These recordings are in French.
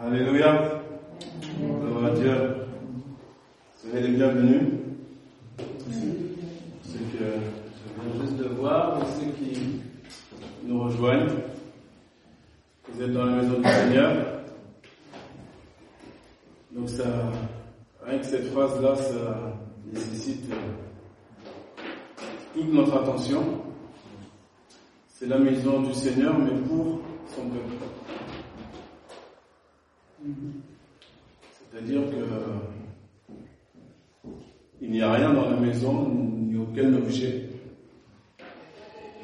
Alléluia. Gloire à Dieu. Soyez les bienvenus. Ceux que je viens juste de voir, et ceux qui nous rejoignent. Vous êtes dans la maison du Seigneur. Donc ça, rien que cette phrase-là, ça nécessite euh, toute notre attention. La maison du Seigneur, mais pour son peuple. C'est-à-dire que il n'y a rien dans la maison, ni aucun objet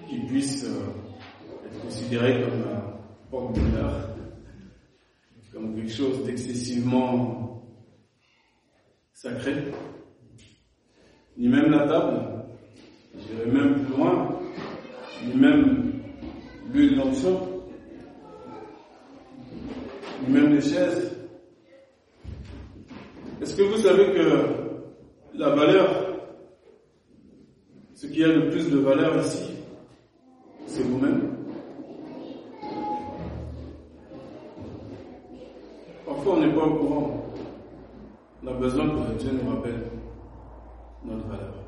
qui puisse euh, être considéré comme un porte-bonheur, comme quelque chose d'excessivement sacré, ni même la table, j'irai même plus loin, ni même l'huile d'onction, même les chaises. Est-ce que vous savez que la valeur, ce qui a le plus de valeur ici, c'est vous-même? Parfois on n'est pas au courant. On a besoin que Dieu nous rappelle notre valeur.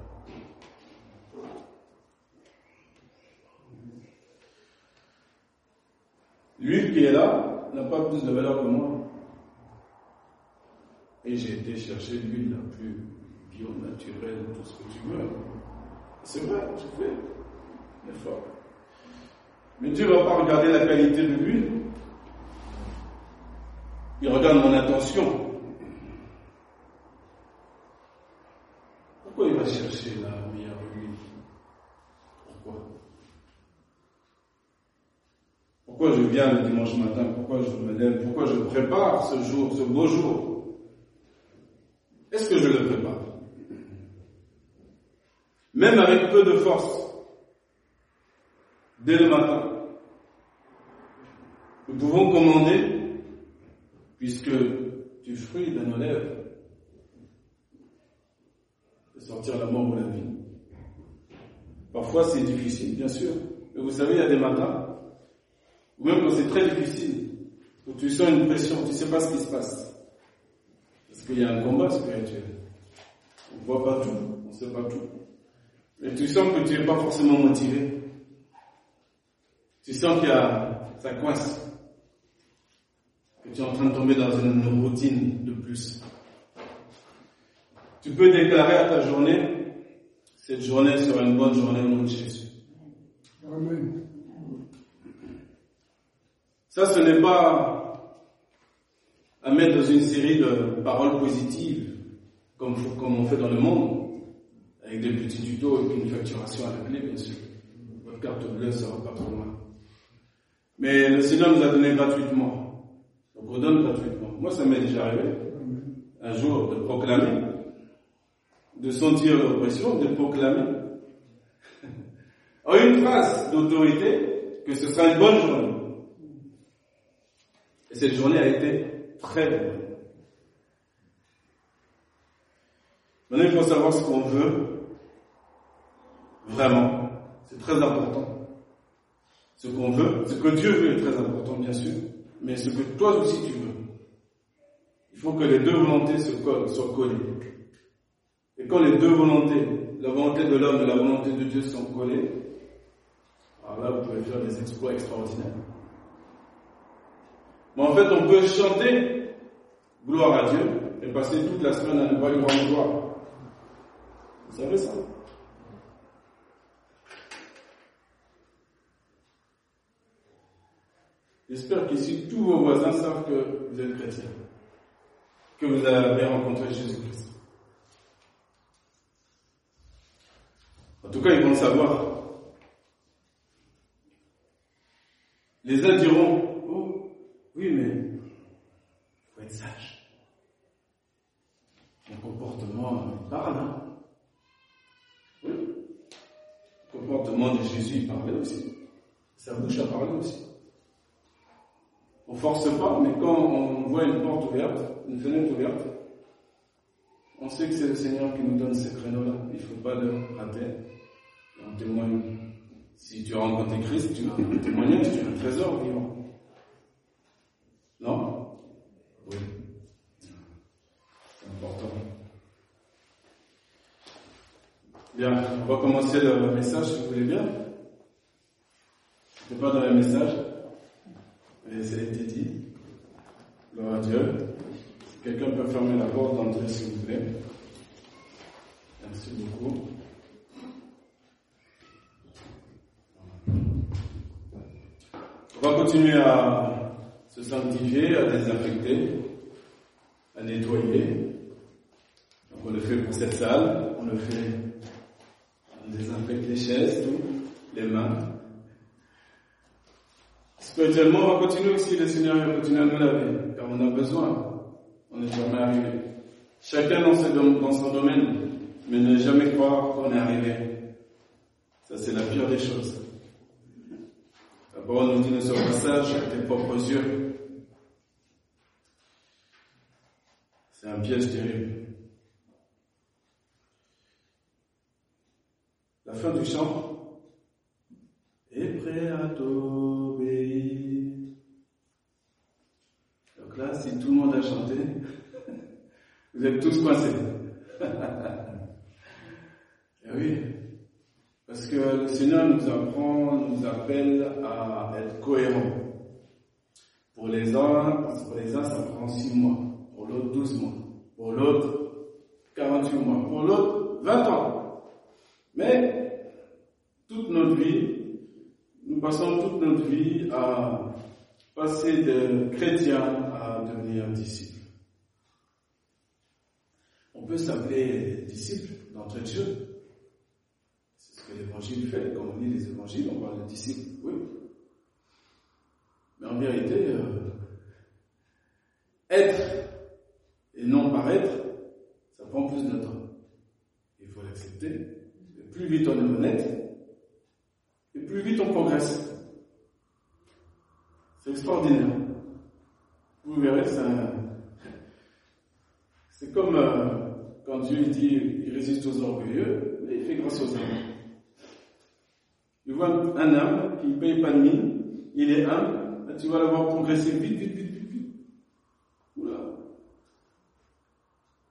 L'huile qui est là n'a pas plus de valeur que moi. Et j'ai été chercher l'huile la plus bio, naturelle, tout ce que tu veux. C'est vrai, je fais l'effort. Mais Dieu ne va pas regarder la qualité de l'huile. Il regarde mon intention. Pourquoi il va chercher la meilleure huile Pourquoi Pourquoi je viens le dimanche matin Pourquoi je me lève Pourquoi je prépare ce jour, ce beau jour? Est-ce que je le prépare? Même avec peu de force, dès le matin, nous pouvons commander, puisque du fruit de nos lèvres, de sortir la mort ou la vie. Parfois c'est difficile, bien sûr. Mais vous savez, il y a des matins, ou même quand c'est très difficile, où tu sens une pression, tu ne sais pas ce qui se passe. Parce qu'il y a un combat spirituel. On ne voit pas tout, on ne sait pas tout. Mais tu sens que tu n'es pas forcément motivé. Tu sens qu'il y a, ça coince. Que tu es en train de tomber dans une routine de plus. Tu peux déclarer à ta journée, cette journée sera une bonne journée au nom de Jésus. Ça, ce n'est pas à mettre dans une série de paroles positives, comme, on fait dans le monde, avec des petits tutos et puis une facturation à la clé, bien sûr. Votre carte bleue sera pas trop loin. Mais le Seigneur nous a donné gratuitement. Donc on donne gratuitement. Moi, ça m'est déjà arrivé, un jour, de proclamer, de sentir l'oppression, de proclamer, en une phrase d'autorité, que ce sera une bonne journée. Et cette journée a été très bonne. Maintenant, il faut savoir ce qu'on veut vraiment. C'est très important. Ce qu'on veut, ce que Dieu veut est très important, bien sûr, mais ce que toi aussi tu veux. Il faut que les deux volontés soient collées. Et quand les deux volontés, la volonté de l'homme et la volonté de Dieu sont collées, alors là, vous pouvez faire des exploits extraordinaires. Mais en fait, on peut chanter gloire à Dieu et passer toute la semaine à ne pas lui rendre gloire. Vous savez ça? J'espère qu'ici, tous vos voisins savent que vous êtes chrétien, que vous avez rencontré Jésus-Christ. En tout cas, ils vont le savoir. Les uns diront, oui, mais il faut être sage. Mon comportement parle, hein Oui. Le comportement de Jésus, il parlait aussi. Sa bouche a parlé aussi. On force pas, mais quand on voit une porte ouverte, une fenêtre ouverte, on sait que c'est le Seigneur qui nous donne ces créneaux-là. Il ne faut pas le rater. On témoigne Si tu rencontres Christ, tu as un témoignage, tu as un trésor vivant. Non Oui. C'est Bien, on va commencer le message si vous voulez bien. C'est pas dans le message, mais ça a été dit. Gloire à Dieu. Si quelqu'un peut fermer la porte d'entrée s'il vous plaît. Merci beaucoup. On va continuer à se sanctifier, à désinfecter, à nettoyer. On le fait pour cette salle, on le fait, on désinfecte les chaises, tout, les mains. Spirituellement, on va continuer aussi, le Seigneur va continuer à nous laver, car on a besoin. On n'est jamais arrivé. Chacun dans, dans son domaine, mais ne jamais croire qu'on est arrivé. Ça, c'est la pire des choses. La parole nous dit ne sois pas sage à tes propres yeux. C'est un piège terrible. Fin du chant est prêt à t'obéir. Donc là, si tout le monde a chanté, vous êtes tous coincés. Et oui, parce que le Seigneur nous apprend, nous appelle à être cohérents. Pour les uns, pour les uns, ça prend 6 mois. Pour l'autre, 12 mois. Pour l'autre, 48 mois. Pour l'autre, 20 ans. Mais, toute notre vie, nous passons toute notre vie à passer de chrétien à devenir disciple. On peut s'appeler disciple d'entrée de jeu que l'évangile fait. Quand on lit les évangiles, on parle de disciples, oui. Mais en vérité, euh, être et non paraître, ça prend plus de temps. Il faut l'accepter. Plus vite on est honnête, et plus vite on progresse. C'est extraordinaire. Vous verrez, c'est comme euh, quand Dieu dit il résiste aux orgueilleux, mais il fait grâce aux hommes. Tu vois un homme qui ne paye pas de mine, il est humble, tu vas le voir progresser vite, vite, vite, vite, vite. Oula.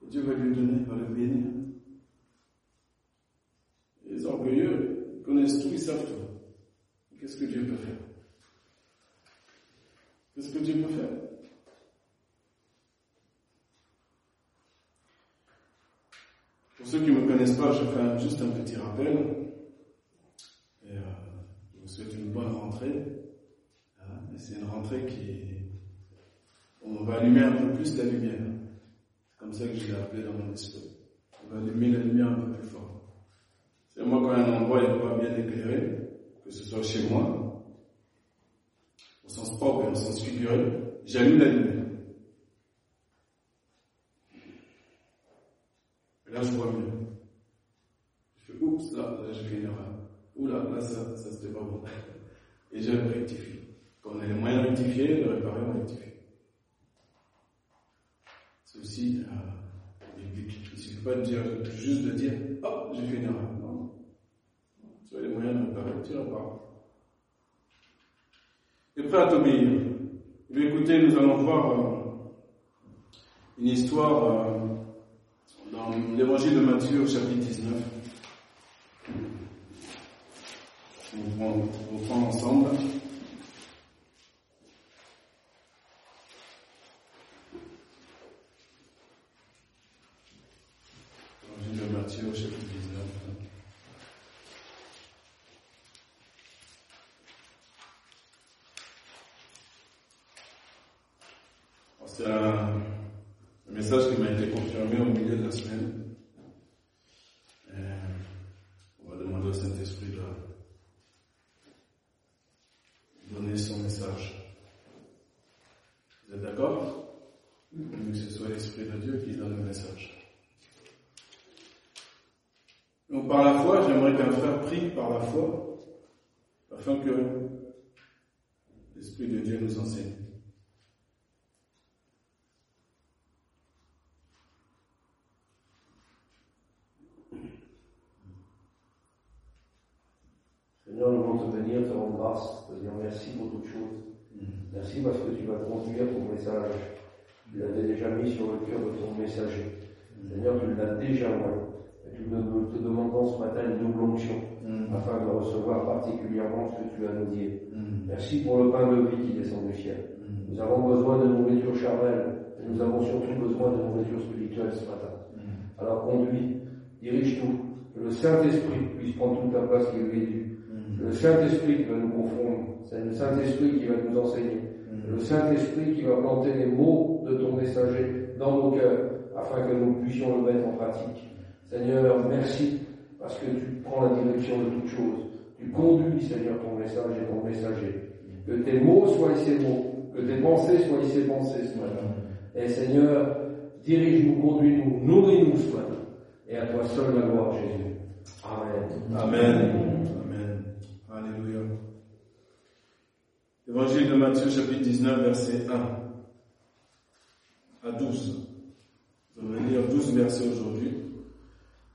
Dieu va lui donner, va le bénir. Les orgueilleux ils tout, ils savent tout. Qu'est-ce que Dieu peut faire? Qu'est-ce que Dieu peut faire? Pour ceux qui ne me connaissent pas, je fais juste un petit rappel. Euh, je vous souhaite une bonne rentrée. Hein, c'est une rentrée qui. On va allumer un peu plus la lumière. C'est comme ça que je l'ai appelé dans mon esprit. On va allumer la lumière un peu plus fort. Moi quand un endroit n'est pas bien éclairé, que ce soit chez moi, au sens propre et au sens figuré, j'allume la lumière. Et là, je vois mieux. Je fais oups, là, là, je fais une erreur. Oula, là, ça, ça c'était pas bon. Et je rectifie. Quand on a les moyens de rectifier, de réparer, on rectifie. C'est aussi euh, biblique. Il ne suffit pas de dire, juste de dire, oh, j'ai fait une erreur. Non. Tu as les Et prêt à t'obéir. Eh écoutez, nous allons voir euh, une histoire euh, dans l'évangile de Matthieu au chapitre 19. On reprend ensemble. L'évangile de Matthieu au chapitre 19. C'est un, message qui m'a été confirmé au milieu de la semaine. Euh, on va demander au Saint-Esprit de donner son message. Vous êtes d'accord Que ce soit l'Esprit de Dieu qui donne le message. Donc par la foi, j'aimerais qu'un frère prie par la foi, afin que l'Esprit de Dieu nous enseigne. Seigneur, nous voulons te bénir, te rendre grâce, te dire merci pour toutes choses. Merci parce que tu vas conduire ton message. Tu l'avais déjà mis sur le cœur de ton messager. Seigneur, tu l'as déjà envoyé. Et nous te demandons ce matin une double onction afin de recevoir ce que tu as nous dire. Merci pour le pain de vie qui descend du ciel. Nous avons besoin de nourriture charnelle, et nous avons surtout besoin de nourriture spirituelle ce matin. Alors conduis, dirige tout, que le Saint-Esprit puisse prendre toute la place qui lui est due. Le Saint-Esprit qui va nous confondre, c'est le Saint-Esprit qui va nous enseigner. Le Saint-Esprit qui va planter les mots de ton messager dans nos cœurs, afin que nous puissions le mettre en pratique. Seigneur, merci, parce que tu prends la direction de toutes choses. Tu conduis, Seigneur, ton message et ton messager. Que tes mots soient ces mots, que tes pensées soient ces pensées ce matin. Et Seigneur, dirige-nous, conduis-nous, nourris-nous ce matin. Et à toi seul la gloire, Jésus. Amen. Amen. Amen. Alléluia. Évangile de Matthieu chapitre 19 verset 1 à 12. On va lire 12 versets aujourd'hui.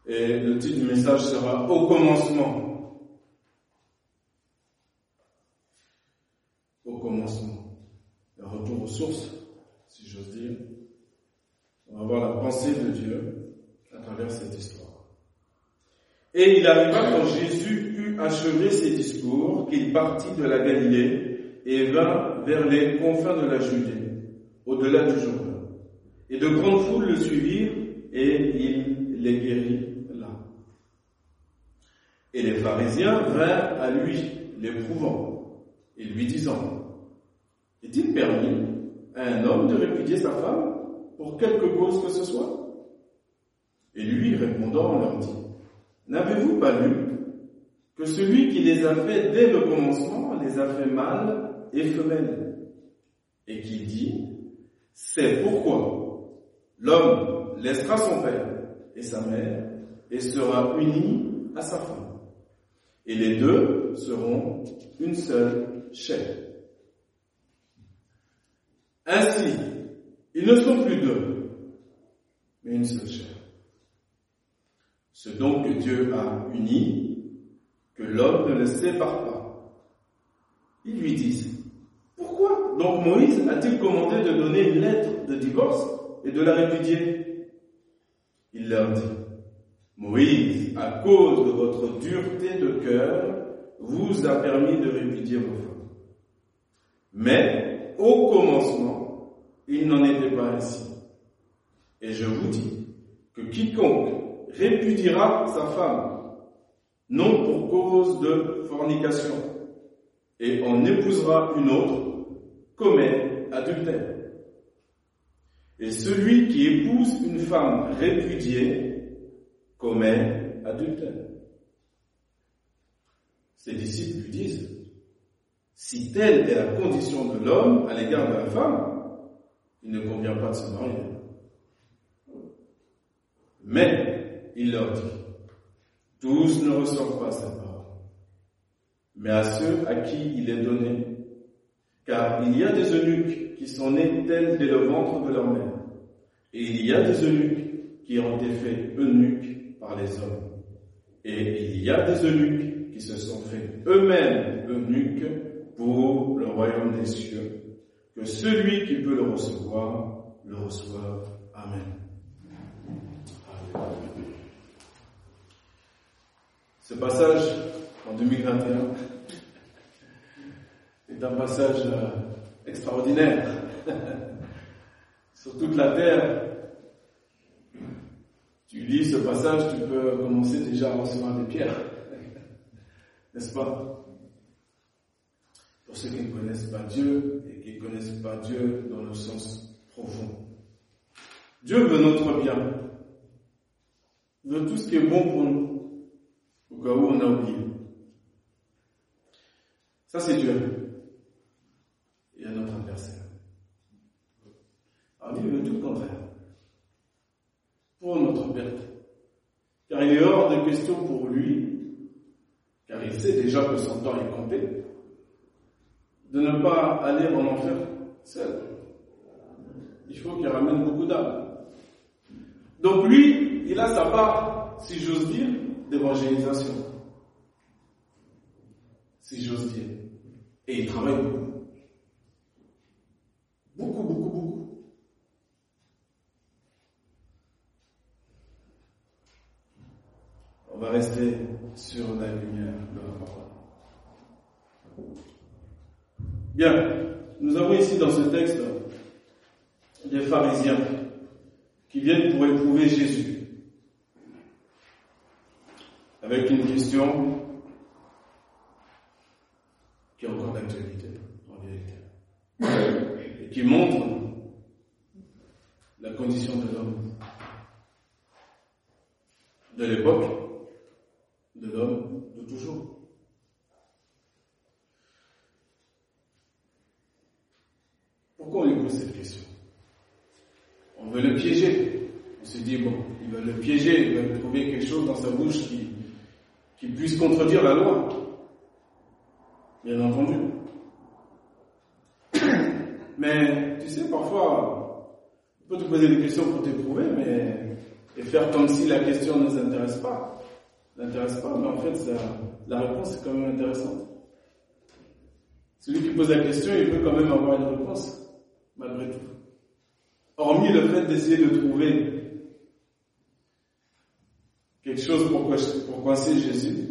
Et le titre du message sera Au commencement. Au commencement. Un si j'ose dire. On va voir la pensée de Dieu à travers cette histoire. Et il arriva quand Jésus eut achevé ses discours qu'il partit de la Galilée et vint vers les confins de la Judée, au-delà du Jourdain. Et de grandes foules le suivirent et il les guérit là. Et les pharisiens vinrent à lui, l'éprouvant, et lui disant, est-il permis un homme de répudier sa femme pour quelque cause que ce soit? Et lui, répondant, leur dit, N'avez-vous pas lu que celui qui les a fait dès le commencement les a fait mâles et femelles? Et qui dit, c'est pourquoi l'homme laissera son père et sa mère et sera uni à sa femme. Et les deux seront une seule chair. Ainsi, ils ne sont plus deux, mais une seule chair. Ce donc que Dieu a uni, que l'homme ne le sépare pas. Ils lui disent, pourquoi donc Moïse a-t-il commandé de donner une lettre de divorce et de la répudier? Il leur dit, Moïse, à cause de votre dureté de cœur, vous a permis de répudier vos femmes. Au commencement, il n'en était pas ainsi. Et je vous dis que quiconque répudiera sa femme, non pour cause de fornication, et en épousera une autre, commet adultère. Et celui qui épouse une femme répudiée commet adultère. Ses disciples lui disent, si telle est la condition de l'homme à l'égard de la femme, il ne convient pas de se marier. Mais, il leur dit, tous ne reçoivent pas cette parole, mais à ceux à qui il est donné, car il y a des eunuques qui sont nés tels dès le ventre de leur mère, et il y a des eunuques qui ont été faits eunuques par les hommes, et il y a des eunuques qui se sont faits eux-mêmes eunuques pour le royaume des cieux, que celui qui peut le recevoir, le reçoive. Amen. Ce passage en 2021 est un passage extraordinaire. Sur toute la terre, tu lis ce passage, tu peux commencer déjà à recevoir des pierres. N'est-ce pas? Pour ceux qui ne connaissent pas Dieu et qui ne connaissent pas Dieu dans le sens profond. Dieu veut notre bien. Veut tout ce qui est bon pour nous, au cas où on a oublié. Ça, c'est Dieu. Il y a notre adversaire. Alors, il veut tout le contraire. Pour notre perte. Car il est hors de question pour lui, car il sait déjà que son temps est compté, de ne pas aller en enfer seul. Il faut qu'il ramène beaucoup d'âmes. Donc lui, il a sa part, si j'ose dire, d'évangélisation. si j'ose dire. Et il travaille beaucoup. Beaucoup, beaucoup, beaucoup. On va rester sur la lumière de la parole. Bien, nous avons ici dans ce texte des pharisiens qui viennent pour éprouver Jésus. Avec une question qui est encore d'actualité, en vérité, et qui montre la condition de l'homme. De l'époque, de l'homme de toujours. Pourquoi on lui pose cette question? On veut le piéger. On se dit, bon, il va le piéger, il va trouver quelque chose dans sa bouche qui, qui puisse contredire la loi. Bien entendu. Mais tu sais, parfois, on peut te poser des questions pour t'éprouver, mais et faire comme si la question ne nous intéresse pas. N'intéresse pas, mais en fait, la réponse est quand même intéressante. Celui qui pose la question, il peut quand même avoir une réponse, malgré tout. Hormis le fait d'essayer de trouver quelque chose pour, pour coincer Jésus,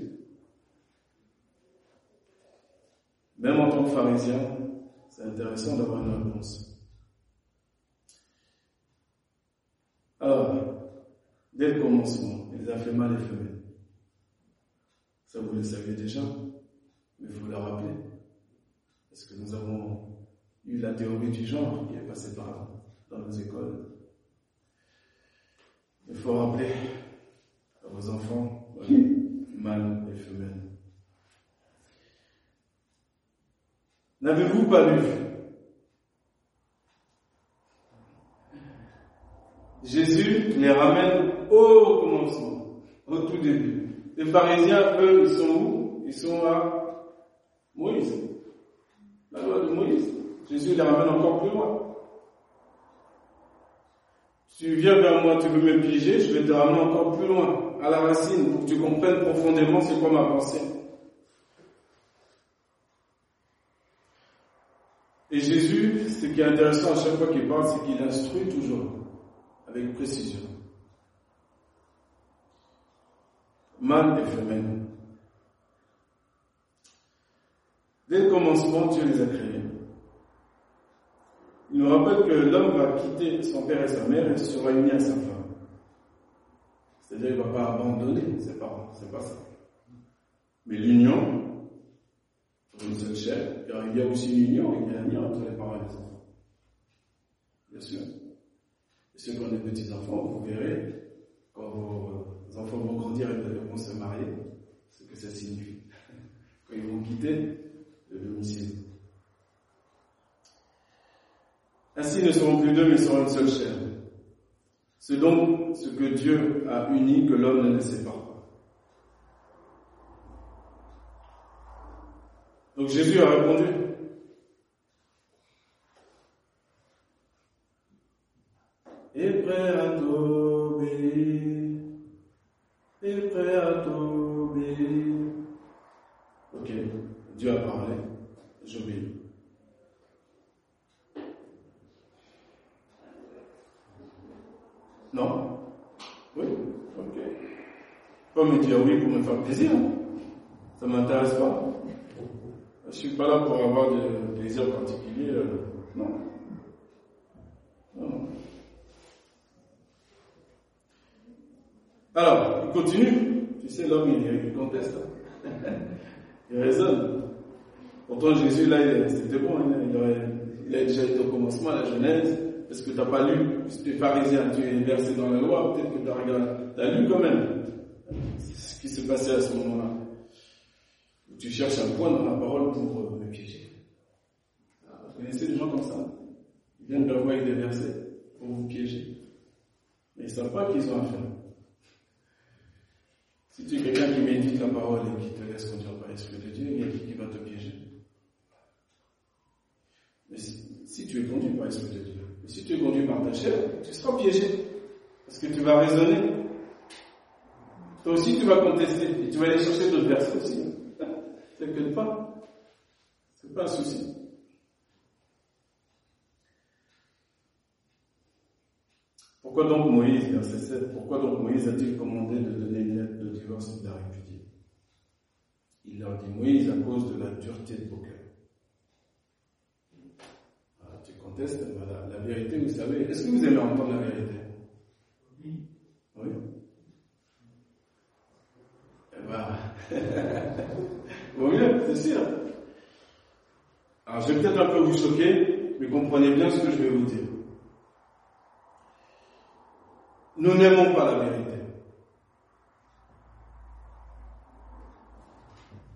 même en tant que pharisien, c'est intéressant d'avoir une réponse. Alors, dès le commencement, il a fait mal et fait Ça, vous le savez déjà, mais il faut le rappeler. Parce que nous avons eu la théorie du genre qui est passée par là, dans nos écoles. Il faut rappeler à vos enfants, mâles et femelles. N'avez-vous pas lu? Jésus les ramène au commencement, au tout début. Les pharisiens, eux, ils sont où? Ils sont à Moïse. La loi de Moïse. Jésus les ramène encore plus loin. Tu viens vers moi, tu veux me piéger, je vais te ramener encore plus loin, à la racine, pour que tu comprennes profondément c'est quoi ma pensée. Et Jésus, ce qui est intéressant à chaque fois qu'il parle, c'est qu'il instruit toujours, avec précision. Mâle et femelle. Dès le commencement, Dieu les a créés. Nous rappelle que l'homme va quitter son père et sa mère et se réunir à sa femme. C'est-à-dire qu'il ne va pas abandonner ses parents, c'est pas ça. Mais l'union, une seule chair, car il y a aussi l'union, il y a un lien entre les parents et les enfants. Bien sûr. Et ceux qui ont des petits-enfants, vous verrez, quand vos enfants vont grandir et vont se marier, ce que ça signifie. Quand ils vont quitter le domicile. Ainsi ne seront plus deux, mais seront une seule chair. C'est donc ce que Dieu a uni que l'homme ne le pas. Donc Jésus a répondu. Et prêt à t'obéir. Et prêt à t'obéir. Ok, Dieu a parlé, Non? Oui? Ok. Pas me dire oui pour me faire plaisir. Ça ne m'intéresse pas. Je ne suis pas là pour avoir des plaisirs particuliers. Euh, non. non. Alors, il continue. Tu sais, l'homme, il, conteste. il raisonne. Pourtant, Jésus, là, c'était bon. Hein. Il, il, a déjà été au commencement, à la Genèse. Est-ce que tu n'as pas lu Si tu es pharisien, tu es versé dans la loi, peut-être que tu as, regardé, as lu quand même ce qui s'est passé à ce moment-là. Tu cherches un point dans la parole pour euh, me piéger. Ah, vous connaissez des gens comme ça Ils viennent vous avec des versets pour vous piéger. Mais ils ne savent pas qu'ils ont affaire. Si tu es quelqu'un qui médite la parole et qui te laisse conduire par l'Esprit de Dieu, il y a qui va te piéger. Mais si, si tu es conduit par l'Esprit de Dieu, si tu es conduit par ta chair, tu seras piégé. Parce que tu vas raisonner. Toi aussi, tu vas contester. Et tu vas aller chercher d'autres versets aussi. T'inquiète pas. C'est pas un souci. Pourquoi donc Moïse, verset 7, pourquoi donc Moïse a-t-il commandé de donner une lettre de divorce et de la répudier? Il leur dit Moïse à cause de la dureté de vos cœurs. La vérité, vous savez. Est-ce que vous aimez entendre la vérité? Oui. Oui. Eh ben, vaut mieux, c'est sûr. Alors, je vais peut-être un peu vous choquer, mais comprenez bien ce que je vais vous dire. Nous n'aimons pas la vérité.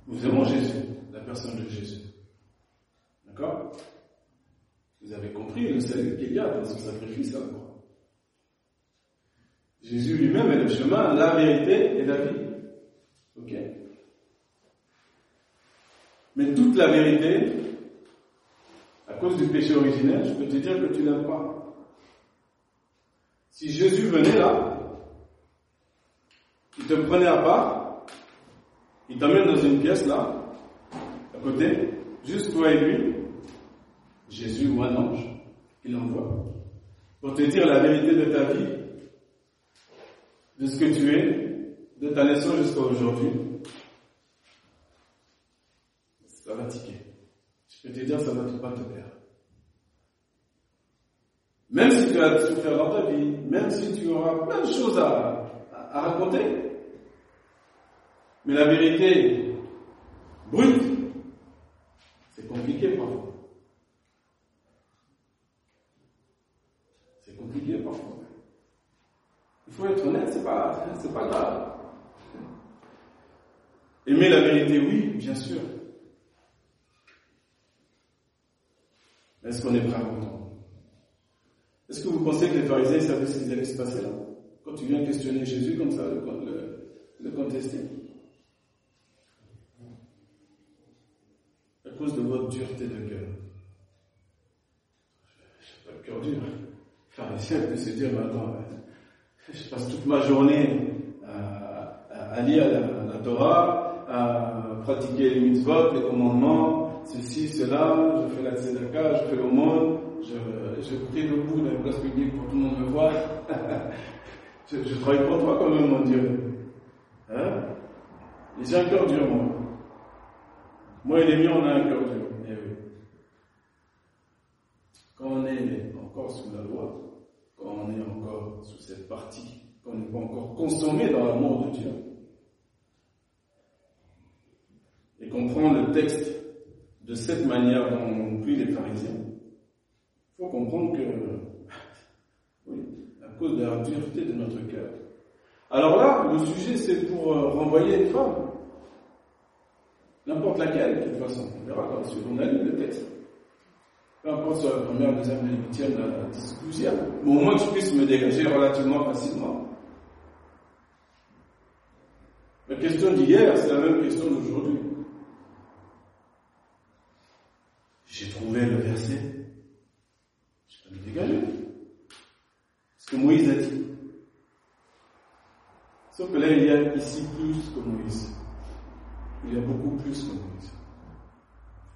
Nous aimons Jésus, la personne de Jésus. D'accord Vous avez compris le dans ce sacrifice croix. Jésus lui-même est le chemin, la vérité et la vie. Ok Mais toute la vérité, à cause du péché originel, je peux te dire que tu n'aimes pas. Si Jésus venait là, il te prenait à part, il t'amène dans une pièce là, à côté, juste toi et lui, Jésus ou un ange, il envoie, pour te dire la vérité de ta vie, de ce que tu es, de ta naissance jusqu'à aujourd'hui, ça va tiquer. Je peux te dire, ça va pas te perdre. Même si tu as souffert dans ta vie, même si tu auras plein de choses à, raconter. Mais la vérité brute, c'est compliqué parfois. C'est compliqué parfois. Il faut être honnête, c'est pas, c'est pas grave. Aimer la vérité, oui, bien sûr. Est-ce qu'on est prêt à entendre est-ce que vous pensez que les pharisiens savaient ce qui allait se passer là? Quand tu viens questionner Jésus comme ça, le, contester À cause de votre dureté de cœur. Je pas le cœur dur. Pharisien peut se dire, maintenant, je passe toute ma journée à, lire la, Torah, à pratiquer les mitzvot, les commandements, ceci, cela, je fais la tzedaka, je fais l'aumône, je, je prie debout dans la place publique pour tout le monde me voit. je, je, travaille pour toi quand même, mon Dieu. Hein? J'ai un cœur dur, moi. Moi et les miens, on a un cœur dur. Eh. Quand on est encore sous la loi, quand on est encore sous cette partie, quand on n'est pas encore consommé dans l'amour de Dieu, et qu'on prend le texte de cette manière dont on prie les pharisiens, il faut comprendre que, oui, à cause de la dureté de notre cœur. Alors là, le sujet, c'est pour euh, renvoyer une femme. N'importe laquelle, de toute façon. On verra quand on a lu le texte. Peu importe sur la première, deuxième, la huitième, la discussion. Mais au moins que je me dégager relativement facilement. La question d'hier, c'est la même question d'aujourd'hui. J'ai trouvé le verset ce que Moïse a dit. Sauf que là, il y a ici plus que Moïse. Il y a beaucoup plus que Moïse.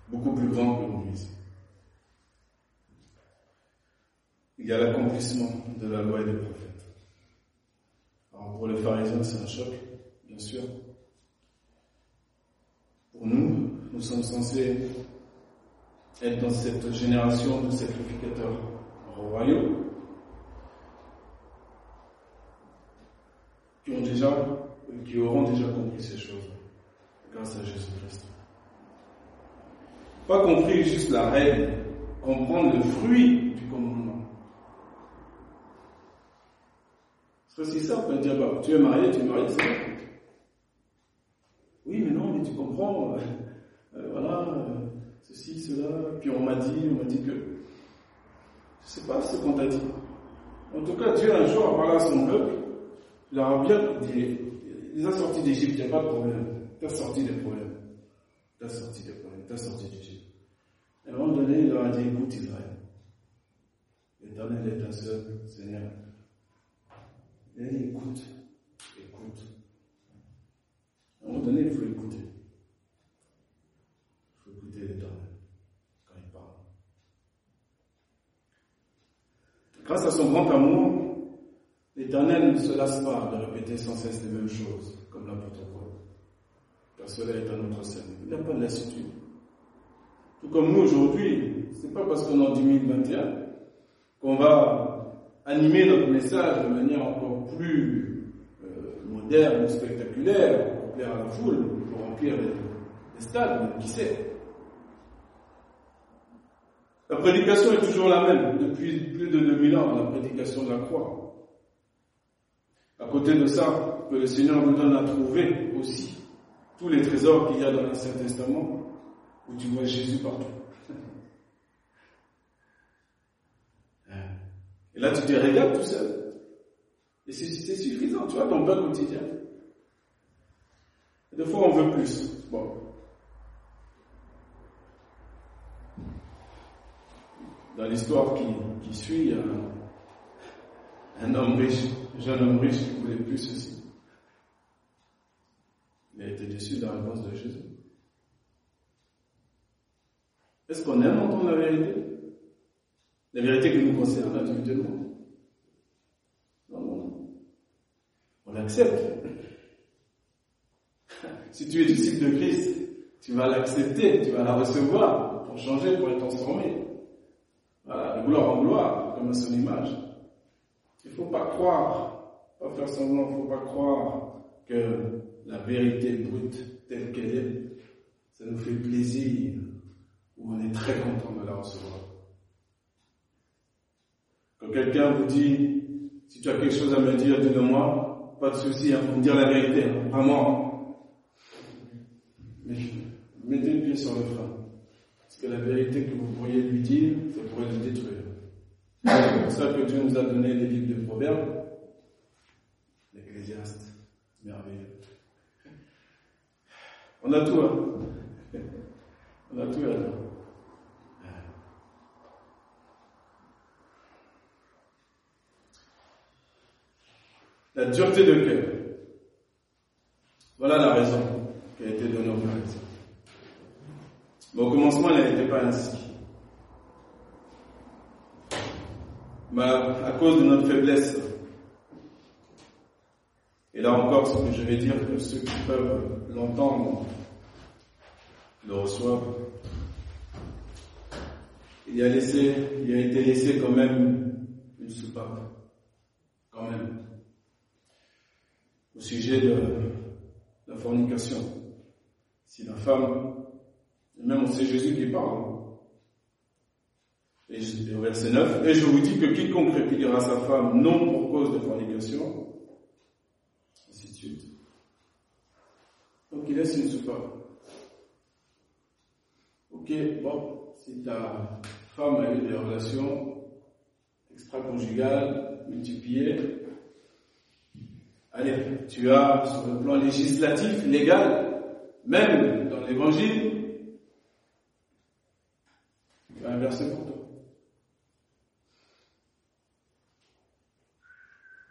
Beaucoup plus grand que Moïse. Il y a l'accomplissement de la loi et des prophètes. Alors pour les pharisiens, c'est un choc, bien sûr. Pour nous, nous sommes censés être dans cette génération de sacrificateurs au royaume, qui ont déjà, qui auront déjà compris ces choses grâce à Jésus-Christ. Pas compris juste la règle, comprendre le fruit du commandement. C'est aussi ça, on peut dire, bah, tu es marié, tu es marié, c'est Oui, mais non, mais tu comprends, euh, euh, voilà, euh, ceci, cela, puis on m'a dit, on m'a dit que je sais pas ce qu'on t'a dit. En tout cas, Dieu un jour a parlé à son peuple, il a bien dit, il a sorti d'Égypte, il n'y a pas de problème. Tu as sorti des problèmes. Tu as sorti des problèmes, tu as sorti d'Égypte. Et à un moment donné, il leur a dit, écoute Israël, l'éternel est un seul Seigneur. Dit, écoute, écoute. À un moment donné, il faut écouter. Il faut écouter l'éternel quand il parle. Grâce à son grand amour, l'éternel ne se lasse pas de répéter sans cesse les mêmes choses, comme l'apôtre Paul. Car cela est un autre salut. Il n'y a pas de lassitude. Tout comme nous aujourd'hui, c'est pas parce qu'on est en 2021 qu'on va animer notre message de manière encore plus euh, moderne, spectaculaire, pour plaire à la foule, pour remplir les, les stades, qui sait? La prédication est toujours la même depuis plus de 2000 ans, la prédication de la croix. À côté de ça, que le Seigneur nous donne à trouver aussi tous les trésors qu'il y a dans l'Ancien Testament, où tu vois Jésus partout. Et là, tu te regardes tout seul. Et c'est suffisant, tu vois, ton pain quotidien. Et des fois, on veut plus. Bon. Dans l'histoire qui, suit, un, un homme riche, un jeune homme riche qui voulait plus ceci. Il a été déçu de la de Jésus. Est-ce qu'on aime entendre la vérité La vérité qui nous concerne individuellement Non, non, non. On l'accepte. Si tu es disciple de Christ, tu vas l'accepter, tu vas la recevoir pour changer, pour être transformé. Voilà, de gloire en gloire, comme à son image. Il ne faut pas croire, pas faire semblant, il ne faut pas croire que la vérité brute telle qu'elle est, ça nous fait plaisir, ou on est très content de la recevoir. Quand quelqu'un vous dit, si tu as quelque chose à me dire, dis-le-moi, pas de souci, hein, pour me dire la vérité, hein, vraiment. Mais mettez le pied sur le frein. Parce que la vérité que vous pourriez lui dire, ça pourrait le détruire. C'est pour ça que Dieu nous a donné les livres de Proverbes, l'Ecclésiaste, merveilleux. On a tout, hein. On a tout là-dedans. La dureté de cœur. Voilà la raison qui a été donnée au Pharisien. Mais au commencement, elle n'était pas ainsi. Mais à cause de notre faiblesse, et là encore, ce que je vais dire, que ceux qui peuvent l'entendre le reçoivent, il a a été laissé quand même une soupape. Quand même. Sujet de la fornication. Si la femme, même c'est Jésus qui parle. Et au verset 9, et je vous dis que quiconque répudiera sa femme non pour cause de fornication, ainsi de suite. Donc il laisse une soupape. Ok, bon, si ta femme a eu des relations extra-conjugales, multipliées, allez, tu as sur le plan législatif, légal, même dans l'évangile, un verset pour toi.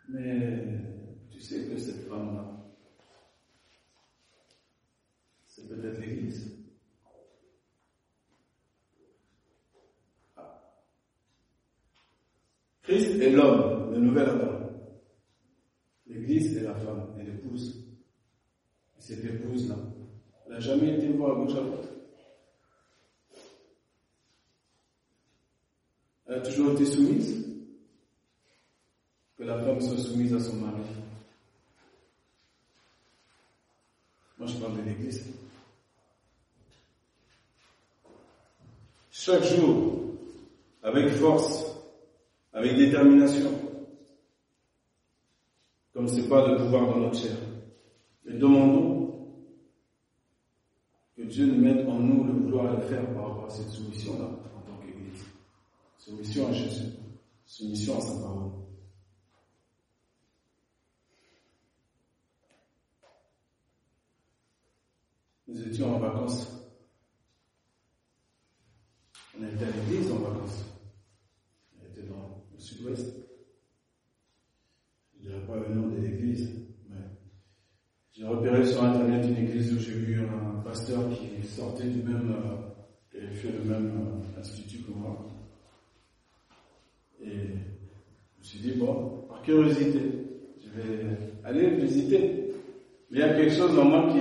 Mais tu sais que cette femme-là, c'est peut-être l'Église. Ah. Christ est l'homme, le nouvel Adam. L'Église est la femme et l'épouse. Et cette épouse-là, elle n'a jamais été voir à gauche à droite. Été soumise. Que la femme soit soumise à son mari. Moi, je parle de l'Église. Chaque jour, avec force, avec détermination, comme ce n'est pas le pouvoir dans notre chair. Et demandons que Dieu nous mette en nous le vouloir le faire par rapport à cette soumission-là. Soumission à Jésus, soumission à sa parole. Nous étions en vacances. On était à l'église en vacances. On était dans le sud-ouest. Je ne dirais pas le nom de l'église, mais j'ai repéré sur internet une église où j'ai vu un pasteur qui sortait du même, fait le même euh, institut que moi. Et je me suis dit, bon, par curiosité, je vais aller visiter. Mais il y a quelque chose en moi qui.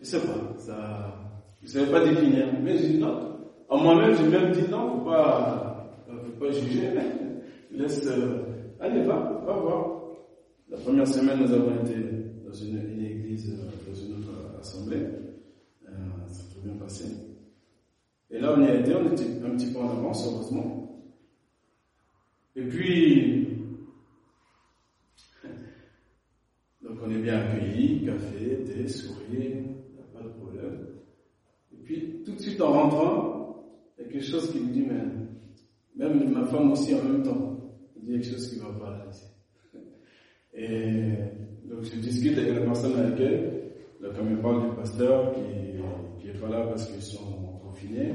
Je sais pas, ça. Je ne savais pas définir. Mais j'ai dit non. En moi-même, j'ai même dit non, faut pas, faut pas juger. Laisse, euh, allez, va, va voir. La première semaine, nous avons été dans une, une église, euh, dans une autre assemblée. Euh, ça s'est bien passé. Et là, on y a été, on était un petit peu en avance, heureusement. Et puis, donc on est bien accueillis, café, thé, sourire, pas de problème. Et puis, tout de suite en rentrant, il y a quelque chose qui me dit, mais même ma femme aussi en même temps, il y a quelque chose qui ne va pas là. Et donc je discute avec la personne avec elle, là, comme il parle du pasteur qui, qui est pas là parce qu'ils sont confinés.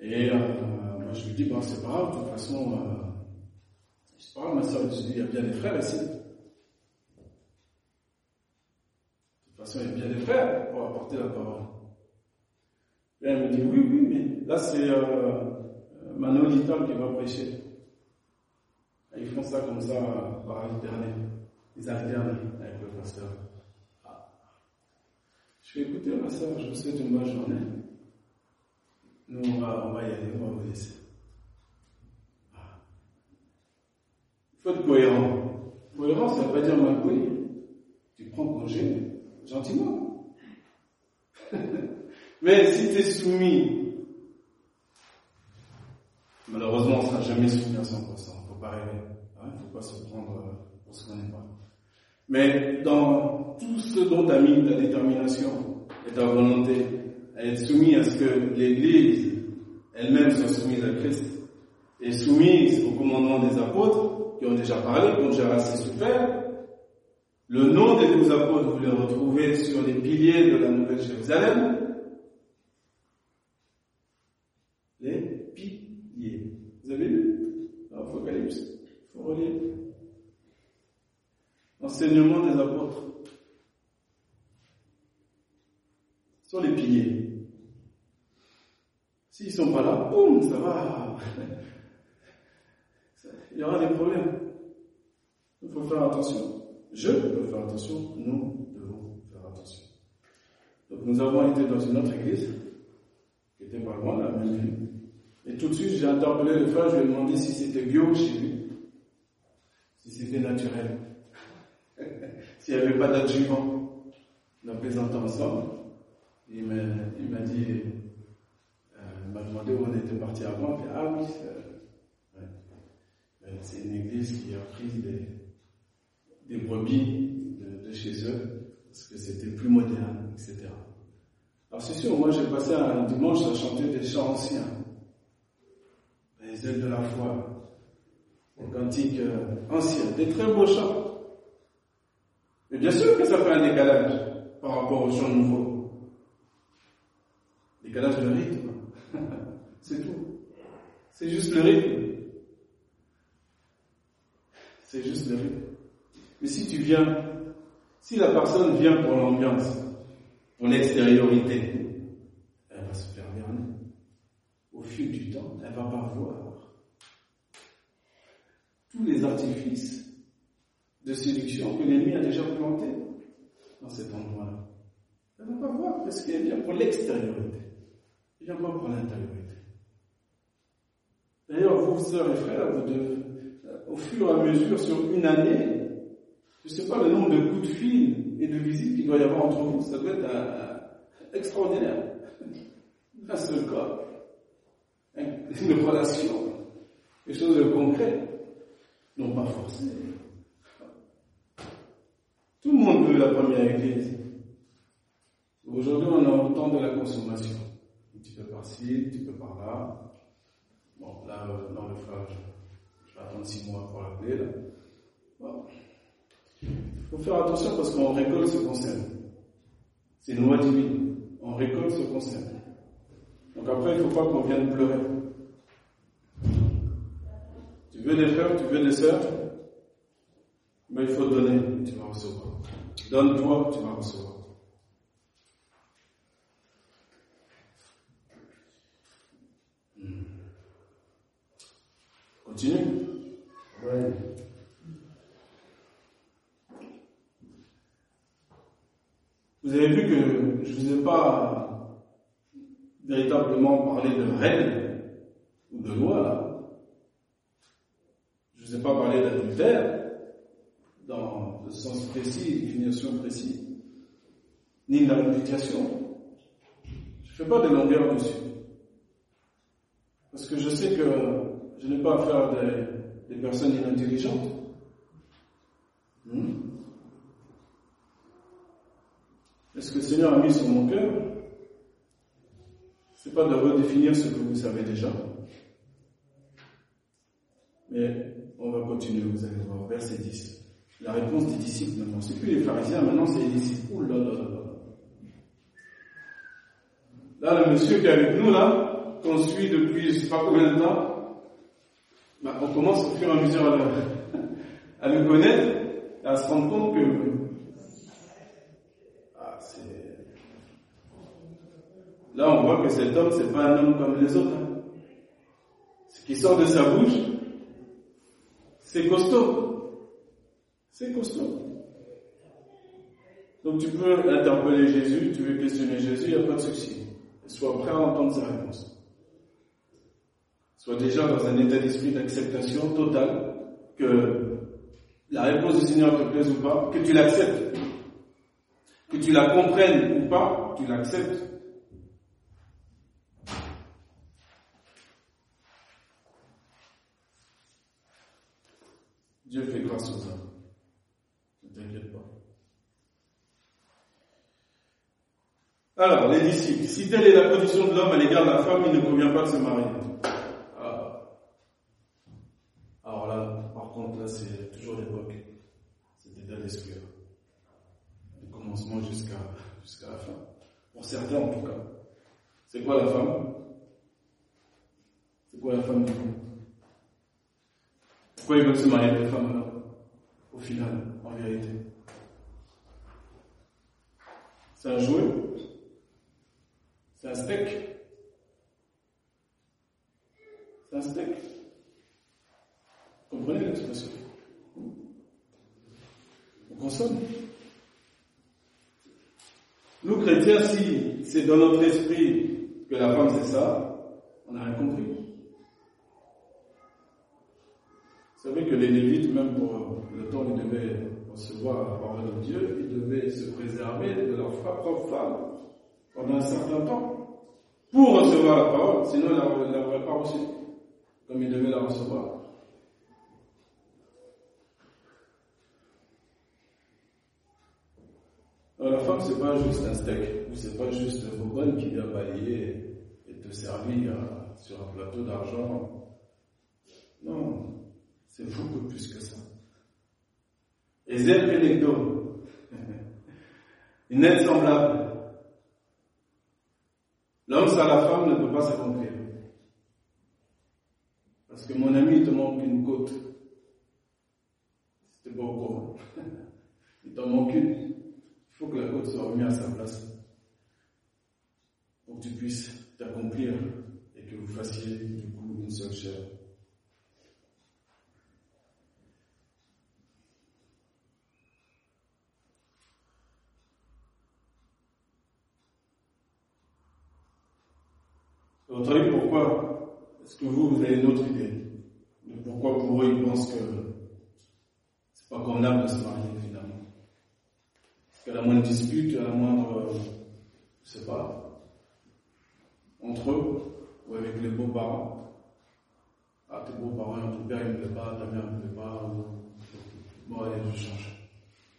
Et euh, moi je lui dis, bon c'est pas grave, de toute façon, euh, pas grave, ma soeur, il y a bien des frères ici. De toute façon, il y a bien des frères pour apporter la parole. Et elle me dit, oui, oui, mais là c'est euh, Littal qui va prêcher. Ils font ça comme ça par alterner. Ils alternent avec le pasteur. Ah. Je vais écouter ma soeur, je vous souhaite une bonne journée. Nous, on va, on va y aller, on va vous laisser. Ah. Il faut être cohérent. Cohérent, ça ne veut pas dire magouille. Tu prends congé gentiment. Mais si tu es soumis, malheureusement, on ne sera jamais soumis à 100%. Il ne faut pas rêver. Il ne faut pas se prendre pour ce qu'on n'est pas. Mais dans tout ce dont tu as mis ta détermination et ta volonté à être soumis à ce que l'Église elle-même soit soumise à Christ et soumise au commandement des apôtres qui ont déjà parlé, qui ont déjà assez souffert, le nom des douze apôtres, vous les retrouvez sur les piliers de la Nouvelle Jérusalem. Les piliers. Vous avez lu? l'Apocalypse Il faut relire. Enseignement des apôtres. Ce sont les piliers. S'ils ne sont pas là, boum, ça va. Il y aura des problèmes. Il faut faire attention. Je peux faire attention, nous devons faire attention. Donc nous avons été dans une autre église, qui était pas loin, la même. Et tout de suite, j'ai interpellé le frère, je lui ai demandé si c'était bio chez lui, si c'était naturel, s'il n'y avait pas d'adjuvant. On a plaisanté ensemble. Il m'a, dit, euh, il m'a demandé où on était parti avant. Ah oui. C'est une église qui a pris des, brebis de, de, chez eux, parce que c'était plus moderne, etc. Alors c'est sûr, moi j'ai passé un dimanche à chanter des chants anciens, les ailes de la foi, des cantiques euh, anciens, des très beaux chants. Mais bien sûr que ça fait un décalage par rapport aux chants nouveaux. Décalage de rythme, c'est tout. C'est juste le rythme. C'est juste le rythme. Mais si tu viens, si la personne vient pour l'ambiance, pour l'extériorité, elle va se faire berner. Au fil du temps, elle va pas voir tous les artifices de séduction que l'ennemi a déjà plantés dans cet endroit-là. Elle ne va pas voir parce qu'elle vient pour l'extériorité. Elle vient pas pour l'intériorité. D'ailleurs, vous, sœurs et frères, vous devez, au fur et à mesure, sur une année, je ne sais pas le nombre de coups de fil et de visites qu'il doit y avoir entre vous. Ça doit être un, extraordinaire. Un seul cas. Une relation. Quelque chose de concret. Non pas forcé. Tout le monde veut la première église. Aujourd'hui, on a autant de la consommation. Un petit peu par-ci, un petit peu par-là. Bon, là, dans le frère, je, vais attendre six mois pour l'appeler. Bon. Il faut faire attention parce qu'on récolte ce qu'on sème. C'est une loi divine. On récolte ce qu'on sème. Donc après, il ne faut pas qu'on vienne pleurer. Tu veux des frères, tu veux des sœurs, mais il faut donner, tu vas recevoir. Donne-toi, tu vas recevoir. Continue. Ouais. Vous avez vu que je ne vous ai pas véritablement parlé de règles ou de loi là. Je ne vous ai pas parlé d'adultère dans le sens précis, définition précise, ni de la. Je ne fais pas de longueur dessus. Parce que je sais que je n'ai pas affaire à des, des personnes inintelligentes. Hmm? est ce que le Seigneur a mis sur mon cœur, c'est pas de redéfinir ce que vous savez déjà. Mais on va continuer, vous allez voir, verset 10. La réponse des disciples maintenant. C'est plus les pharisiens, maintenant c'est les disciples. Ouh là là là là. Là, le monsieur qui est avec nous, là, qu'on suit depuis je sais pas combien de temps, bah, on commence au fur et à mesure à le, connaître et à se rendre compte que ah. Là, on voit que cet homme, c'est pas un homme comme les autres. hein. Ce qui sort de sa bouche, c'est costaud. C'est costaud. Donc tu peux interpeller Jésus, tu veux questionner Jésus, il n'y a pas de souci. Sois prêt à entendre sa réponse. Sois déjà dans un état d'esprit d'acceptation totale que la réponse du Seigneur te plaise ou pas, que tu l'acceptes. Que tu la comprennes ou pas, tu l'acceptes. Dieu fait grâce aux hommes. Ne t'inquiète pas. Alors, les disciples, si telle est la condition de l'homme à l'égard de la femme, il ne convient pas de se marier. Ah. Alors là, par contre, là, c'est toujours l'époque. C'est état d'esprit. là. Du commencement jusqu'à jusqu'à la fin. Pour certains, en tout cas. C'est quoi la femme C'est quoi la femme du coup Pourquoi se marier avec les femmes alors Au final, en vérité? C'est un jouet? C'est un steak? C'est un steak? Vous comprenez l'expression On consomme. Nous, chrétiens, si c'est dans notre esprit que la femme c'est ça, on n'a rien compris. Vous savez que les Lévites, même pour le temps où ils devaient recevoir la parole de Dieu, ils devaient se préserver de leur propre femme pendant un certain temps pour recevoir la parole, sinon ils ne l'auraient pas reçue comme ils devaient la recevoir. Alors la femme, c'est pas juste un steak, ou c'est pas juste un bonbonne qui vient balayer et te servir euh, sur un plateau d'argent. Non, c'est beaucoup plus que ça. Ezel Penecto, une aide semblable. L'homme sans la femme ne peut pas s'accomplir. Parce que mon ami, il te manque une côte. C'était pas courant. Il t'en manque une. Il faut que la côte soit remise à sa place. Pour que tu puisses t'accomplir et que vous fassiez du coup une seule chair. Votre avis, pourquoi est-ce que vous, vous avez une autre idée de pourquoi pour eux ils pensent que c'est pas convenable de se marier finalement? Parce qu'à la moindre dispute, à la moindre, je sais pas, entre eux ou avec les beaux-parents, ah tes beaux-parents, ton père il me plaît pas, ta mère me plaît pas, ou... bon allez je change.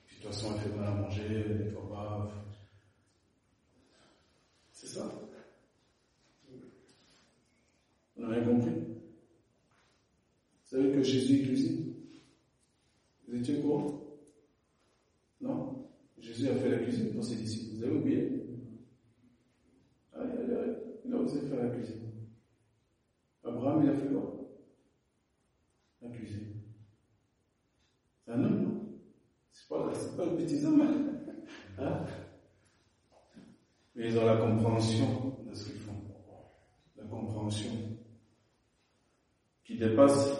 De toute façon elle fait mal à manger, elle nettoie pas. C'est ça on n'a rien compris. Vous savez que Jésus cuisine? Vous étiez au courant? Non? Jésus a fait la cuisine pour ses disciples. Vous avez oublié? Allez, allez, allez. Il a osé faire la cuisine. Abraham, il a fait quoi? La cuisine. C'est un homme, non C'est pas, pas le petit homme. Hein? Mais ils ont la compréhension de ce qu'ils font. La compréhension qui dépasse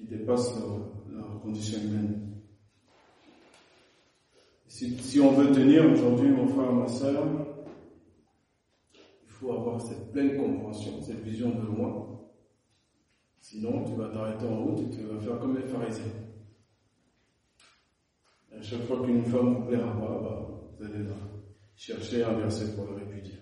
dépassent leur, condition humaine. Si, on veut tenir aujourd'hui, mon frère, ma soeur, il faut avoir cette pleine compréhension, cette vision de loin. Sinon, tu vas t'arrêter en route et tu vas faire comme les pharisiens. À chaque fois qu'une femme vous plaira pas, bah, vous allez chercher un verset pour le répudier.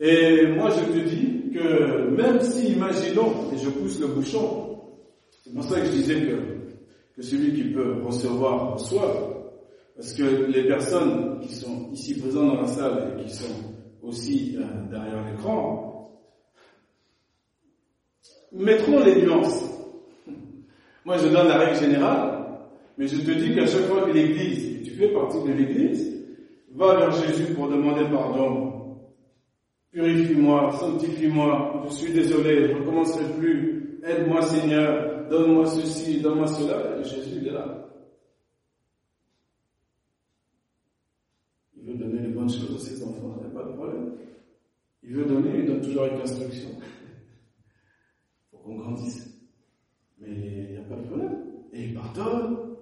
Et moi, je te dis que même si, imaginons, et je pousse le bouchon, c'est pour ça que je disais que, que celui qui peut recevoir reçoit, parce que les personnes qui sont ici présentes dans la salle et qui sont aussi euh, derrière l'écran, mettront les nuances. Moi, je donne la règle générale, mais je te dis qu'à chaque fois que l'Église, et tu fais partie de l'Église, va vers Jésus pour demander pardon, Purifie-moi, sanctifie-moi, je suis désolé, je ne recommencerai plus. Aide-moi Seigneur, donne-moi ceci, donne-moi cela. Et Jésus est là. Il veut donner les bonnes choses à ses enfants, il n'y a pas de problème. Il veut donner, il donne toujours une instruction. pour qu'on grandisse. Mais il n'y a pas de problème. Et il pardonne.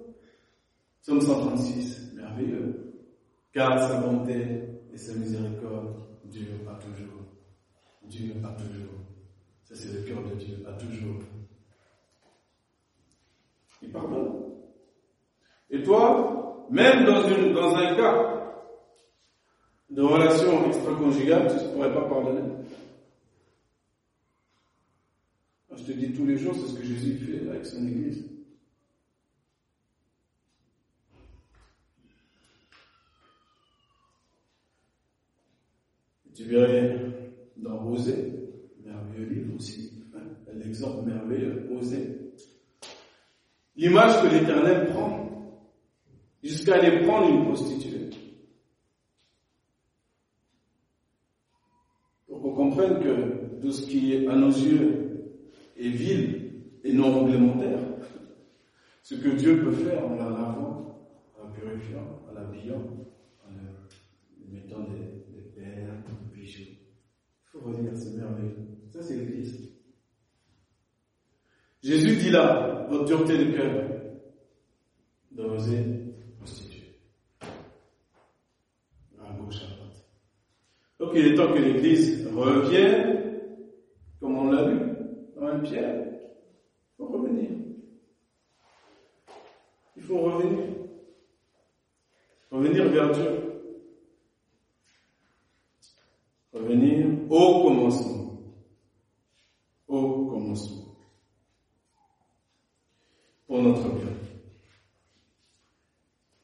Psaume 136, merveilleux. Car sa bonté et sa miséricorde Dieu a toujours. Dieu a toujours. Ça, c'est le cœur de Dieu, a toujours. Il pardonne. Et toi, même dans, une, dans un cas de relation extra-conjugale, tu ne pourrais pas pardonner. Je te dis tous les jours, c'est ce que Jésus fait avec son Église. Tu verrais dans Osée, merveilleux livre aussi, hein, l'exemple merveilleux, Osée. L'image que l'Éternel prend, jusqu'à aller prendre une prostituée. Pour qu'on comprenne que tout ce qui est à nos yeux est vil et non réglementaire, ce que Dieu peut faire en la lavant, en la purifiant, en l'habillant, en mettant des, c'est merveilleux. Ça, c'est l'Église. Jésus dit là, votre dureté de cœur, d'oser constituer. À gauche, à droite. Donc il est temps que l'Église revienne, comme on l'a vu, dans un pierre. Il faut revenir. Il faut revenir. Revenir vers Dieu. revenir au commencement. Au commencement. Pour notre bien.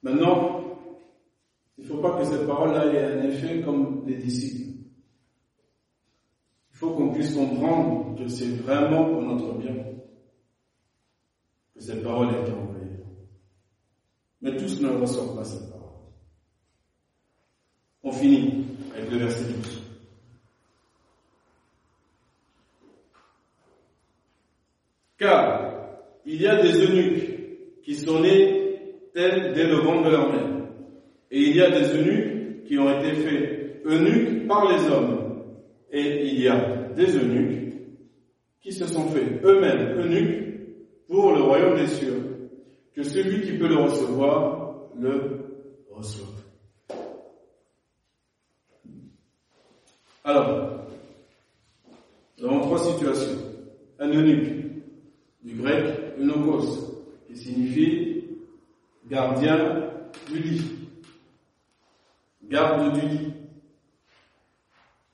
Maintenant, il ne faut pas que cette parole-là ait un effet comme les disciples. Il faut qu'on puisse comprendre que c'est vraiment pour notre bien que cette parole a été envoyée. Mais tous ne reçoivent pas cette parole. On finit avec le verset 12. Car il y a des eunuques qui sont nés tels dès le ventre de leur mère. Et il y a des eunuques qui ont été faits eunuques par les hommes. Et il y a des eunuques qui se sont faits eux-mêmes eunuques pour le royaume des cieux. Que celui qui peut le recevoir le reçoive. Alors, nous avons trois situations. Un eunuque qui signifie gardien du lit, garde du lit.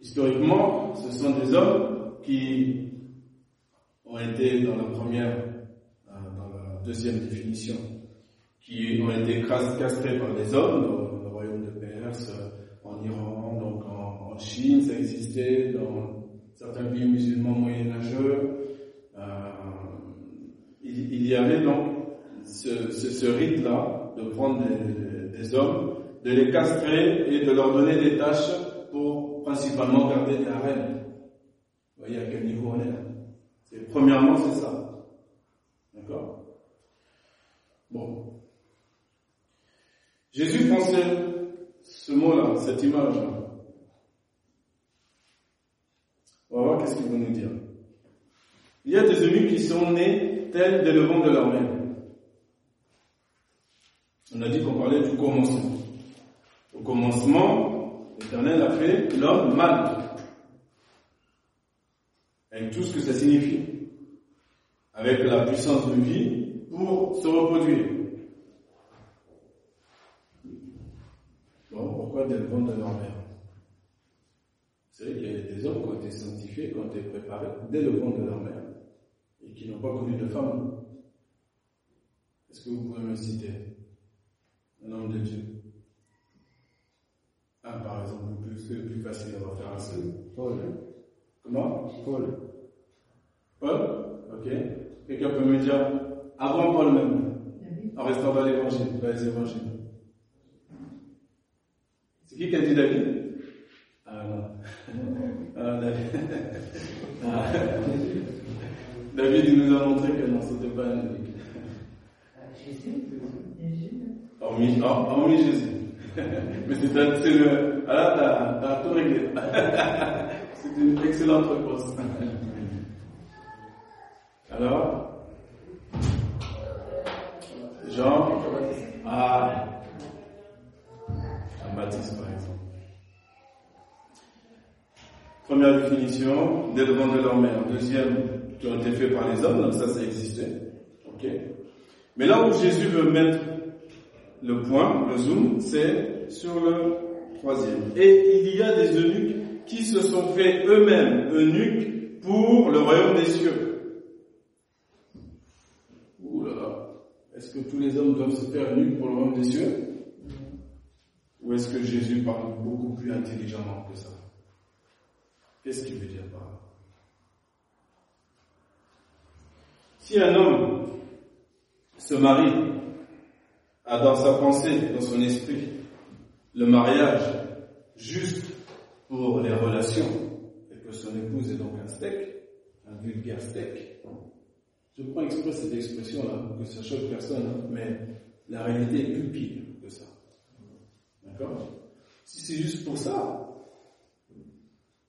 Historiquement, ce sont des hommes qui ont été dans la première, euh, dans la deuxième définition, qui ont été castrés par des hommes dans le royaume de Perse, en Iran, donc en, en Chine, ça existait dans certains pays musulmans moyenâgeux, y avait donc ce, rite-là de prendre des, hommes, de les castrer et de leur donner des tâches pour principalement garder la reine. Vous voyez à quel niveau on est Premièrement, c'est ça. D'accord? Bon. Jésus prend ce, mot-là, cette image-là. On va voir qu'est-ce qu'il veut nous dire. Il y a des eunuques qui sont nés tels dès le vent de leur mère. On a dit qu'on parlait du commencement. Au commencement, l'Éternel a fait l'homme mal. Avec tout ce que ça signifie. Avec la puissance de vie pour se reproduire. Bon, pourquoi dès le vent de leur mère Vous savez qu'il y a des hommes qui ont été sanctifiés, qui ont été préparés dès le vent de leur mère et qui n'ont pas connu de femme. Est-ce que vous pouvez me citer un homme de Dieu? Ah, par exemple, c'est le plus facile à seul. Paul. Comment? Paul. Paul? Ok. Quelqu'un peut me dire avant Paul même, en restant dans l'évangile, dans les évangiles. C'est qui qui a dit David? Ah non. Ah, David. Ah. David il nous a montré que non, c'était pas un unique. Hormis, hor- hormis Jésus. Mais c'est le. Ah là, t'as- tout réglé. c'est une excellente réponse. Alors? Jean? Ah Un baptiste par exemple. Première définition, des devants de leur mère. Deuxième, qui ont été faits par les hommes, donc ça, ça existait. Ok Mais là où Jésus veut mettre le point, le zoom, c'est sur le troisième. Et il y a des eunuques qui se sont fait eux-mêmes eunuques pour le royaume des cieux. Ouh là là. Est-ce que tous les hommes doivent se faire eunuques pour le royaume des cieux? Ou est-ce que Jésus parle beaucoup plus intelligemment que ça? Qu'est-ce qu'il veut dire par là? Si un homme se marie, a dans sa pensée, dans son esprit, le mariage juste pour les relations, et que son épouse est donc un steak, un vulgaire steak, je prends exprès cette expression-là pour que ça choque personne, hein, mais la réalité est plus pire que ça. D'accord? Si c'est juste pour ça,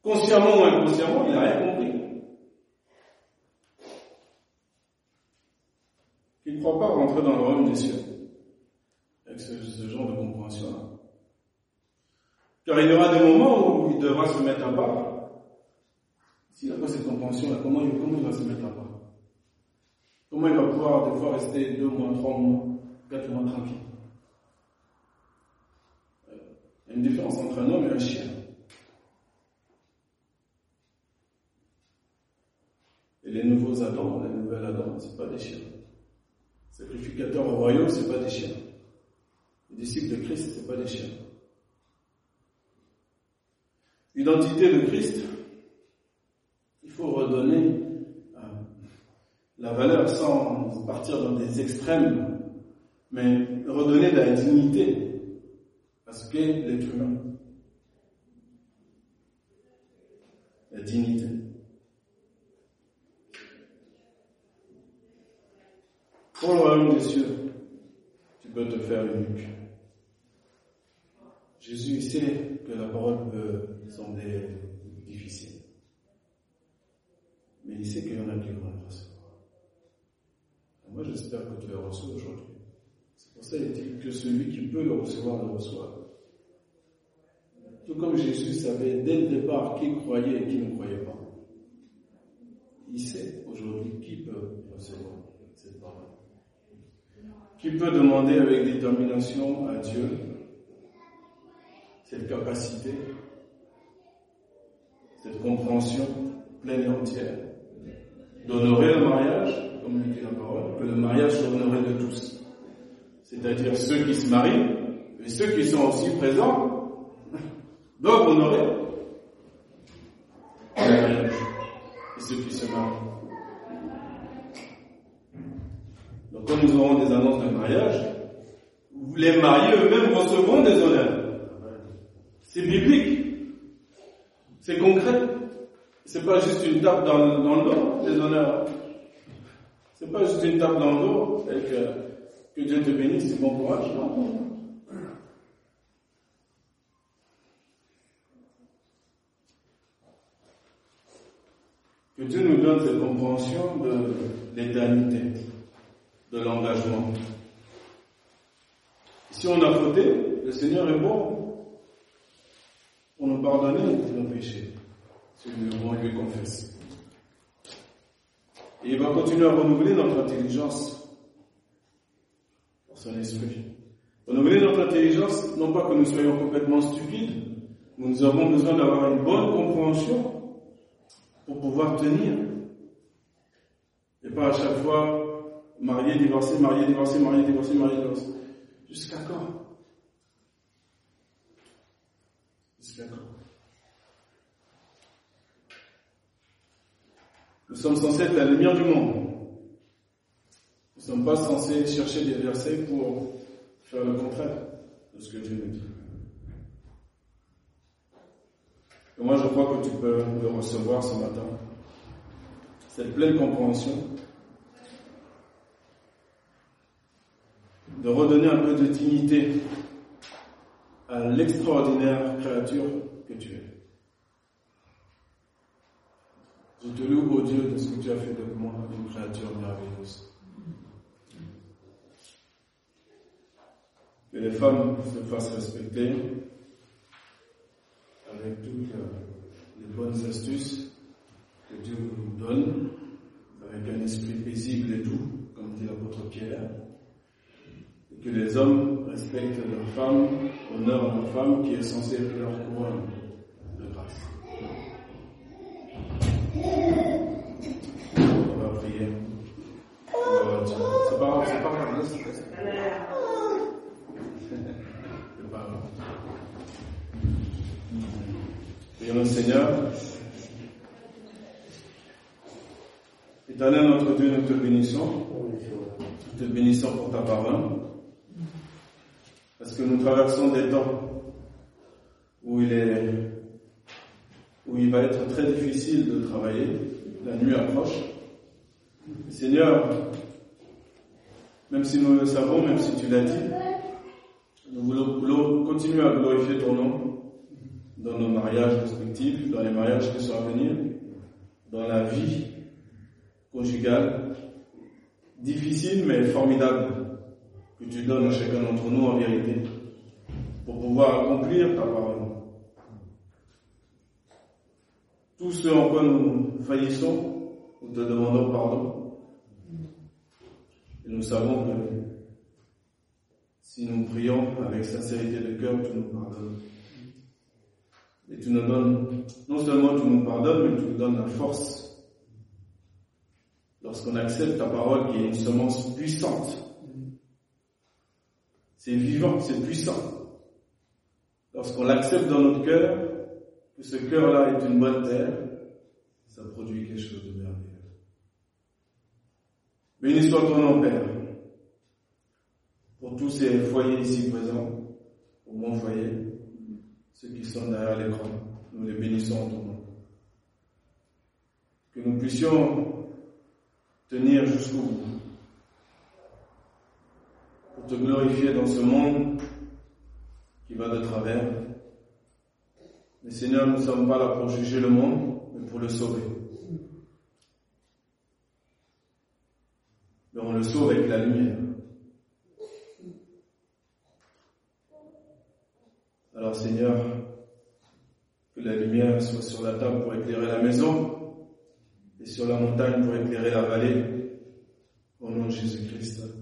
consciemment ou inconsciemment, il n'a rien compris. Il ne croit pas rentrer dans le royaume des cieux avec ce, ce genre de compréhension-là. Car il y aura des moments où il devra se mettre à part. S'il n'a pas cette compréhension-là, comment, il- va se mettre à part? Comment il va pouvoir des fois rester deux mois, trois mois, quatre mois tranquille? Euh, Il y a une différence entre un homme et un chien. Et les nouveaux Adam, les nouvelles Adam, c'est pas des chiens. Sacrificateurs au royaume, c'est pas des chiens. Les disciples de Christ, c'est pas des chiens. L'identité de Christ, il faut redonner euh, la valeur sans partir dans des extrêmes, mais redonner de la dignité à ce qu'est l'être humain. La dignité. Pour le royaume des cieux, tu peux te faire eunuque. Jésus sait que la parole peut sembler difficile. Mais il sait qu'il y en a qui vont le recevoir. Moi, j'espère que tu le reçois aujourd'hui. C'est pour ça qu'il dit que celui qui peut le recevoir le reçoit. Tout comme Jésus savait dès le départ qui croyait et qui ne croyait pas. Il sait aujourd'hui qui peut recevoir cette parole. Qui peut demander avec détermination à Dieu cette capacité, cette compréhension pleine et entière d'honorer le mariage, comme le dit la parole, que le mariage soit honoré de tous. C'est-à-dire ceux qui se marient, et ceux qui sont aussi présents, doivent honorer le mariage et ceux qui se marient. Quand nous aurons des annonces de mariage, les mariés eux-mêmes recevront des honneurs. C'est biblique. C'est concret. C'est pas juste une tape dans, dans le dos, les honneurs. C'est pas juste une tape dans le dos et que, que Dieu te bénisse et bon courage. Non. Que Dieu nous donne cette compréhension de l'éternité, de l'engagement. Si on a fauté, le Seigneur est bon pour nous pardonner nos péchés, si nous lui confesser. Et il va continuer à renouveler notre intelligence par son esprit. Renouveler notre intelligence, non pas que nous soyons complètement stupides, mais nous avons besoin d'avoir une bonne compréhension pour pouvoir tenir. Et pas à chaque fois marié, divorcé, marié, divorcé, marié, divorcé, marié, divorcé. Jusqu'à quand? Jusqu'à quand? Nous sommes censés être la lumière du monde. Nous ne sommes pas censés chercher des versets pour faire le contraire de ce que Dieu nous dit. Et moi, je crois que tu peux le recevoir ce matin. Cette pleine compréhension de redonner un peu de dignité à l'extraordinaire créature que tu es. Je te loue, ô Dieu, de ce que tu as fait de moi, une créature merveilleuse. Que les femmes se fassent respecter avec toutes les bonnes astuces que Dieu nous donne, avec un esprit paisible et doux, comme dit l'apôtre Pierre. Que les hommes respectent leurs femmes, honorent leur femme qui est censée être leur couronne de grâce. On va prier. C'est pas, c'est pas grave, c'est pas. Prions le Seigneur. Éternel notre Dieu, nous te bénissons. Nous te bénissons pour ta parole. Que nous traversons des temps où il est, où il va être très difficile de travailler. La nuit approche. Seigneur, même si nous le savons, même si tu l'as dit, nous voulons continuer à glorifier ton nom dans nos mariages respectifs, dans les mariages qui sont à venir, dans la vie conjugale, difficile mais formidable, que tu donnes à chacun d'entre nous en vérité, pour pouvoir accomplir ta parole. Tout ce en quoi nous faillissons, nous te demandons pardon. Et nous savons que si nous prions avec sincérité de cœur, tu nous pardonnes. Et tu nous donnes, non seulement tu nous pardonnes, mais tu nous donnes la force. Lorsqu'on accepte ta parole qui est une semence puissante. C'est vivant, c'est puissant. Lorsqu'on l'accepte dans notre cœur, que ce cœur-là est une bonne terre, ça produit quelque chose de merveilleux. Béni soit ton nom, Père, pour tous ces foyers ici présents, au mon foyer, ceux qui sont derrière l'écran. Nous les bénissons en ton nom. Que nous puissions tenir jusqu'au bout te glorifier dans ce monde qui va de travers. Mais Seigneur, nous ne sommes pas là pour juger le monde, mais pour le sauver. Mais on le sauve avec la lumière. Alors Seigneur, que la lumière soit sur la table pour éclairer la maison et sur la montagne pour éclairer la vallée. Au nom de Jésus-Christ.